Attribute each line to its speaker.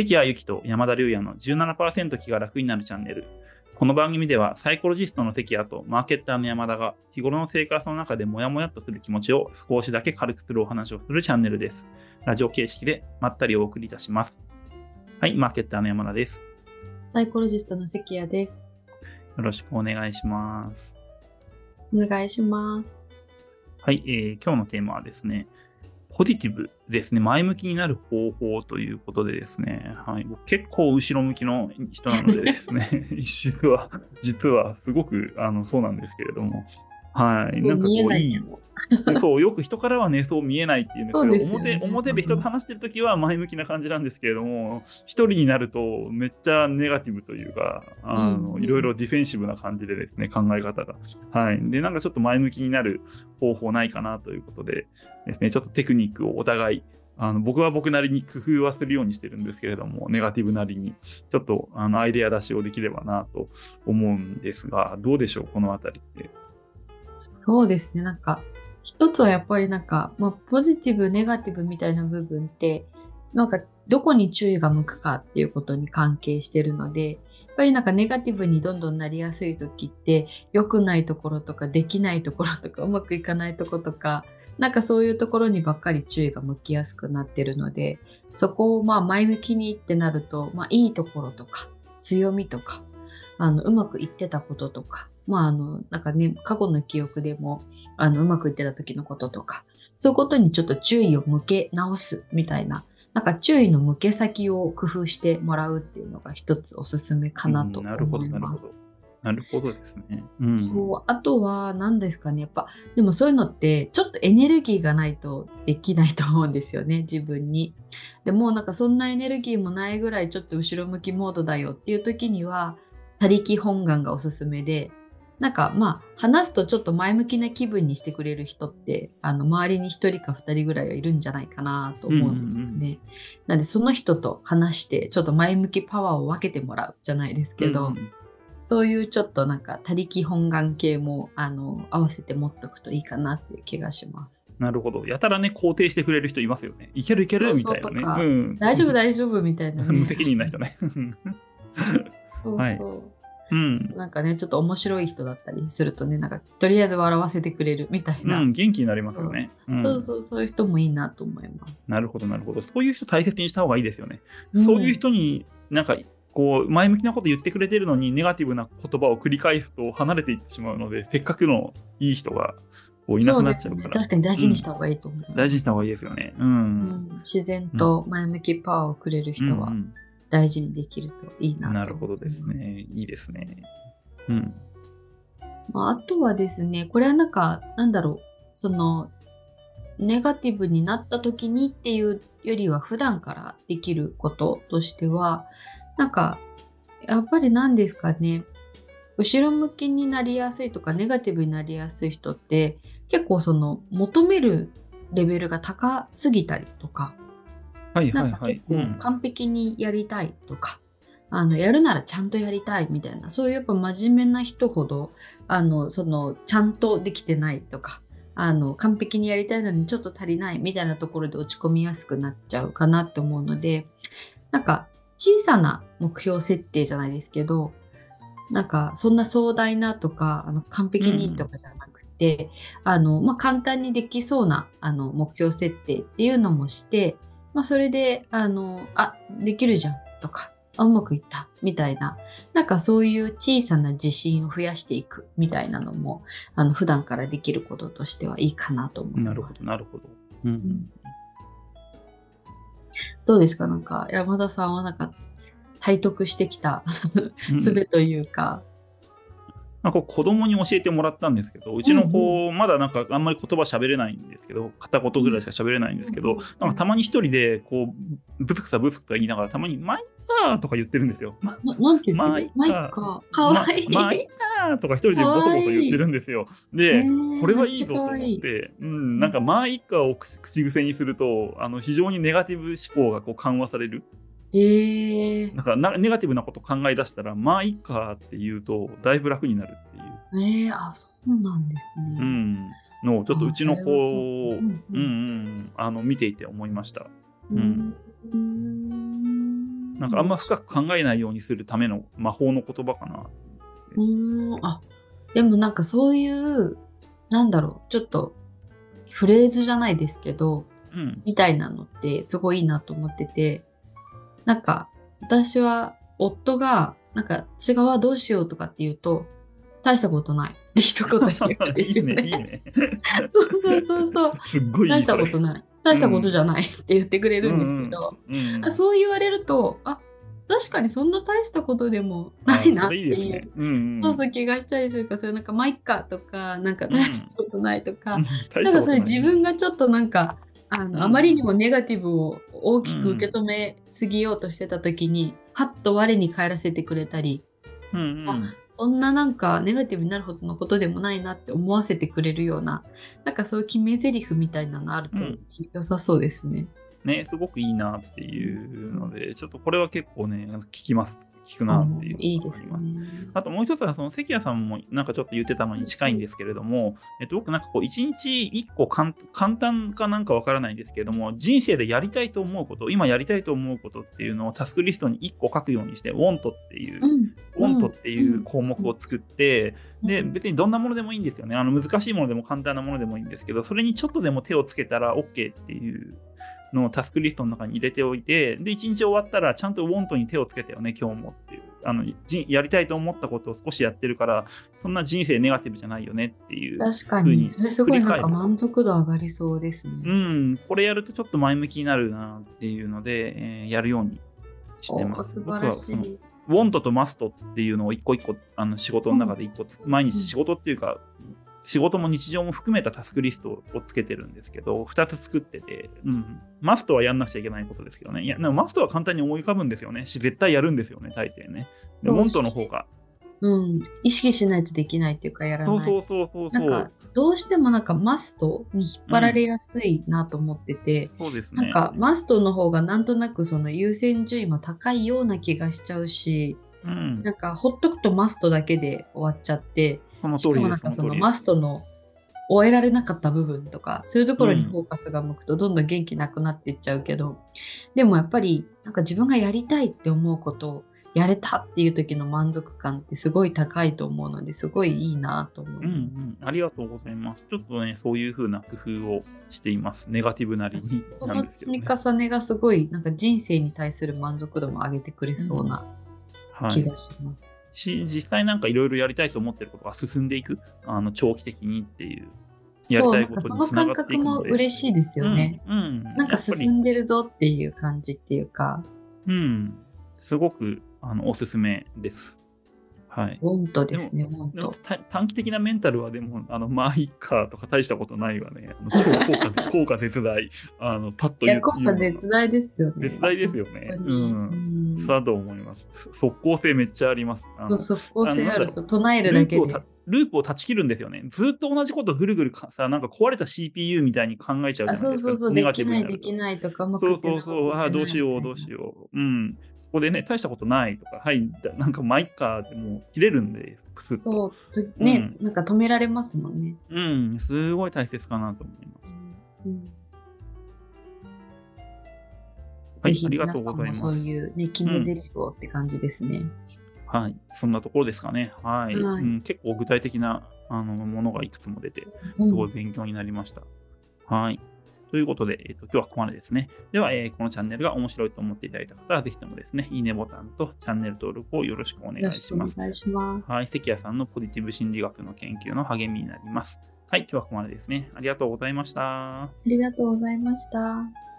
Speaker 1: 関谷由紀と山田龍也の17%気が楽になるチャンネル。この番組ではサイコロジストの関谷とマーケッターの山田が日頃の生活の中でモヤモヤっとする気持ちを少しだけ軽くするお話をするチャンネルです。ラジオ形式でまったりお送りいたします。はい、マーケッターの山田です。
Speaker 2: サイコロジストの関谷です。
Speaker 1: よろしくお願いします。
Speaker 2: お願いします。
Speaker 1: はい、えー今日のテーマはですね、ポジティブですね、前向きになる方法ということでですね、はい、僕結構後ろ向きの人なのでですね、実は、実はすごくあのそうなんですけれども、はい、なんかこういい、そう、よく人からはね、そう見えないっていうんですけど、
Speaker 2: ね
Speaker 1: 表表で人と話してるときは前向きな感じなんですけれども、一人になるとめっちゃネガティブというか、あの、
Speaker 2: うん
Speaker 1: いろいろディフェンシブな感じでですね、考え方が。はい。で、なんかちょっと前向きになる方法ないかなということでですね、ちょっとテクニックをお互い、あの僕は僕なりに工夫はするようにしてるんですけれども、ネガティブなりに、ちょっとあのアイデア出しをできればなと思うんですが、どうでしょう、このあたりって。
Speaker 2: そうですね。なんか、一つはやっぱりなんか、まあ、ポジティブ、ネガティブみたいな部分って、なんか、どこに注意が向くかっていうことに関係してるので、やっぱりなんかネガティブにどんどんなりやすい時って、良くないところとか、できないところとか、うまくいかないとことか、なんかそういうところにばっかり注意が向きやすくなってるので、そこをまあ前向きにってなると、まあいいところとか、強みとか、あの、うまくいってたこととか、まああの、なんかね、過去の記憶でも、あの、うまくいってた時のこととか、そういうことにちょっと注意を向け直すみたいな、なんか注意の向け先を工夫してもらうっていうのが一つおすすめかなと
Speaker 1: うんなるほど、
Speaker 2: 思います。
Speaker 1: なるほど。なるほどですね。うん。
Speaker 2: そうあとは何ですかねやっぱでもそういうのってちょっとエネルギーがないとできないと思うんですよね 自分に。でもうなんかそんなエネルギーもないぐらいちょっと後ろ向きモードだよっていう時には他力本願がおすすめでなんかまあ話すとちょっと前向きな気分にしてくれる人ってあの周りに1人か2人ぐらいはいるんじゃないかなと思うんですよね。
Speaker 1: うんうん
Speaker 2: なんでその人と話してちょっと前向きパワーを分けてもらうじゃないですけど。
Speaker 1: うん
Speaker 2: そういうちょっとなんか他力本願系もあの合わせて持っとくといいかなっていう気がします。
Speaker 1: なるほど。やたらね、肯定してくれる人いますよね。いけるいけるみたいなね。
Speaker 2: う
Speaker 1: ん
Speaker 2: 大丈夫大丈夫みたいなね。
Speaker 1: 無責任な人ね。
Speaker 2: そうそう、
Speaker 1: はいうん。
Speaker 2: なんかねちょっと面白い人だったりするとねなんかとりあえず笑わせてくれるみたいな、
Speaker 1: うん、元気になりますよね。うん
Speaker 2: そうそうそういう人もいいなと思います。
Speaker 1: なるほど、なるほど。そういう人大切にした方がいいですよね。
Speaker 2: うん
Speaker 1: そういう人になんか、こう、前向きなこと言ってくれてるのに、ネガティブな言葉を繰り返すと離れていってしまうので、せっかくのいい人がこういなくなっちゃうから、
Speaker 2: ね、確かに大事にした方がいいと思う。
Speaker 1: 大事にした方がいいですよね。うん。
Speaker 2: うん自然と前向きパワーをくれる人は
Speaker 1: うん
Speaker 2: 大事にできるといいな
Speaker 1: なるほどです。ね。いいですね。うん。
Speaker 2: まあ、あとはですね、これはなんか、なんだろう、その、ネガティブになった時にっていうよりは、普段からできることとしては、なんか、やっぱり何ですかね、後ろ向きになりやすいとか、ネガティブになりやすい人って、結構その、求めるレベルが高すぎたりとか、
Speaker 1: はい
Speaker 2: な
Speaker 1: はいはい
Speaker 2: んか結。構
Speaker 1: うん
Speaker 2: 完璧にやりたいとか、あのやるならちゃんとやりたいみたいなそういうやっぱ真面目な人ほどあのそのちゃんとできてないとかあの完璧にやりたいのにちょっと足りないみたいなところで落ち込みやすくなっちゃうかなって思うのでなんか小さな目標設定じゃないですけどなんかそんな壮大なとかあの完璧にとかじゃなくて、あのまあ、簡単にできそうなあの目標設定っていうのもしてまあ、それで、あの、あ、できるじゃんとか、あうまくいったみたいな、なんかそういう小さな自信を増やしていくみたいなのも、あの、普段からできることとしてはいいかなと思います。
Speaker 1: なるほど、なるほど。うん。
Speaker 2: どうですか？なんか、山田さんはなんか、体得してきた
Speaker 1: うん
Speaker 2: 術というか、
Speaker 1: なんか子供に教えてもらったんですけど、うちの子、まだなんかあんまり言葉喋れないんですけど、片言ぐらいしか喋れないんですけど、なんかたまに一人で、こう、ぶつくさぶつくさ言いながら、たまに、まあいっかとか言ってるんですよ。ま
Speaker 2: ななんて言
Speaker 1: まあいっか
Speaker 2: ってるマイか。かわいい。
Speaker 1: ままあいっかとか一人でボソボソ言ってるんですよ。で、これはいいぞと思って、うん、なんかまあいっかを口口癖にすると、あの非常にネガティブ思考がこう緩和される。
Speaker 2: えー、
Speaker 1: なんかなネガティブなこと考え出したら、まあいっかって言うと、だいぶ楽になるっていう。
Speaker 2: えー、あ、そうなんですね。
Speaker 1: うん、のをちょっとうちの子を、
Speaker 2: うんうん
Speaker 1: あの見ていて思いました。
Speaker 2: うんん
Speaker 1: なんかあんま深く考えないようにするための魔法の言葉かな。
Speaker 2: うーん、あ、でもなんかそういう、なんだろう、ちょっとフレーズじゃないですけど、
Speaker 1: うん。
Speaker 2: みたいなのってすごいいいなと思ってて、なんか私は夫が、なんか違うわどうしようとかって言うと、大したことない。って一言言うんですよね。
Speaker 1: いいね、いいね。
Speaker 2: そうそうそうそう。
Speaker 1: すっごい
Speaker 2: 大したことない。大したことじゃない。って言ってくれるんですけど、
Speaker 1: うんうんうん。
Speaker 2: あそう言われると、あ確かにそんな大したことでもないなっていう。そうそう気がしたりするから、そういうなんか、まあ、いっかとか、なんか大したことないとか、
Speaker 1: うん。大
Speaker 2: なんかそれ自分がちょっとなんか、あの、
Speaker 1: うん
Speaker 2: あまりにもネガティブを大きく受け止めすぎようとしてた時に、はっと我に返らせてくれたり、
Speaker 1: うんうん
Speaker 2: あそんななんかネガティブになるほどのことでもないなって思わせてくれるような、なんかそういう決め台詞みたいなのあると
Speaker 1: うん
Speaker 2: 良さそうですね。
Speaker 1: ね、すごくいいなっていうので、ちょっとこれは結構ね、聞きます。聞くなっていう
Speaker 2: いいです。ね。
Speaker 1: あともう一つは、その関谷さんもなんかちょっと言ってたのに近いんですけれども、えっと、僕なんかこう、一日一個簡簡単かなんかわからないんですけれども、人生でやりたいと思うこと、今やりたいと思うことっていうのをタスクリストに一個書くようにして、want っていう、
Speaker 2: うん。
Speaker 1: want っていう項目を作って、で、
Speaker 2: うん
Speaker 1: 別にどんなものでもいいんですよね。あの難しいものでも簡単なものでもいいんですけど、それにちょっとでも手をつけたら OK っていうのをタスクリストの中に入れておいて、で、一日終わったらちゃんと want に手をつけたよね、今日もっていう。あのじやりたいと思ったことを少しやってるから、そんな人生ネガティブじゃないよねっていう。
Speaker 2: 確かに、それすごいなんか満足度上がりそうですね。
Speaker 1: うん、これやるとちょっと前向きになるなっていうので、えーやるようにしてま
Speaker 2: お
Speaker 1: す。
Speaker 2: 素晴らしい。
Speaker 1: ウォントとマストっていうのを一個一個あの仕事の中で一個つ、毎日仕事っていうか、仕事も日常も含めたタスクリストをつけてるんですけど、2つ作ってて、うん、マストはやんなくちゃいけないことですけどね。いや、でもマストは簡単に思い浮かぶんですよね。し絶対やるんですよね、大抵ね。で、
Speaker 2: そう
Speaker 1: ウォントの方が。
Speaker 2: うん。意識しないとできないっていうかやらない。
Speaker 1: そうそうそうそうそう。
Speaker 2: なんか、どうしてもなんかマストに引っ張られやすいなと思ってて、
Speaker 1: そうですね。
Speaker 2: なんかマストの方がなんとなくその優先順位も高いような気がしちゃうし、
Speaker 1: うん
Speaker 2: な、んかほっとくとマストだけで終わっちゃって、
Speaker 1: その通りです。
Speaker 2: なんかそのマストの終えられなかった部分とか、そういうところにフォーカスが向くとどんどん元気なくなっていっちゃうけど、でもやっぱりなんか自分がやりたいって思うことをやれたっていう時の満足感ってすごい高いと思うので、すごいいいなと思う。
Speaker 1: うんうん、ありがとうございます。ちょっとね、そういう風な工夫をしています。ネガティブなりに
Speaker 2: その積み
Speaker 1: ね。
Speaker 2: 重ねがすごいなんか人生に対する満足度も上げてくれそうな
Speaker 1: はい、
Speaker 2: 気がします。
Speaker 1: し実際なんかいろいろやりたいと思ってることが進んでいく、あの長期的にっていう。やり
Speaker 2: そう、
Speaker 1: た
Speaker 2: ない
Speaker 1: ことにつな
Speaker 2: 感覚も
Speaker 1: がっていくので。
Speaker 2: 嬉しいですよね。
Speaker 1: うん。うん
Speaker 2: なんか進んでるぞっていう感じっていうか、
Speaker 1: うん。すごくあのおすすめです。はい。
Speaker 2: ウォントですね、ウォン
Speaker 1: でも
Speaker 2: ト。
Speaker 1: た短期的なメンタルはでも、あのまあいいかとか大したことないわね。超効果 効果絶大。あのパッと言う
Speaker 2: いや、効果絶大ですよね。
Speaker 1: 絶大ですよね。うん。
Speaker 2: うん
Speaker 1: さと思います。速攻性めっちゃあります。
Speaker 2: 即効性ある、そう唱えるだけで
Speaker 1: ループを断ち切るんですよね。ずっと同じことぐるぐるかさ、なんか壊れた CPU みたいに考えちゃうじゃ
Speaker 2: あ
Speaker 1: ないですか。
Speaker 2: そうそうそう、
Speaker 1: ネガ
Speaker 2: できない、
Speaker 1: ティブになると
Speaker 2: できないとか、うまく
Speaker 1: そ
Speaker 2: いう
Speaker 1: そうそう、ああ、どうしよう、どうしよう。うん。そこでね、大したことないとか、はい、だなんかマイカーでもう切れるんで、プスッと。
Speaker 2: そう、とね、なんか止められますもんね。
Speaker 1: うん、すごい大切かなと思います。
Speaker 2: うん
Speaker 1: はいありがとうございます
Speaker 2: そういうね、決め台詞をって感じですね。
Speaker 1: はい、そんなところですかね。はい。
Speaker 2: はい
Speaker 1: うん、結構具体的なあのものがいくつも出て、すごい勉強になりました。はい。ということで、えっと今日はここまでですね。では、えーこのチャンネルが面白いと思っていただいた方は、ぜひともですね、いいねボタンとチャンネル登録をよろしくお願
Speaker 2: よろしくお
Speaker 1: いします。
Speaker 2: 願いします。
Speaker 1: はい、関谷さんのポジティブ心理学の研究の励みになります。はい、今日はここまでですね。ありがとうございました。
Speaker 2: ありがとうございました。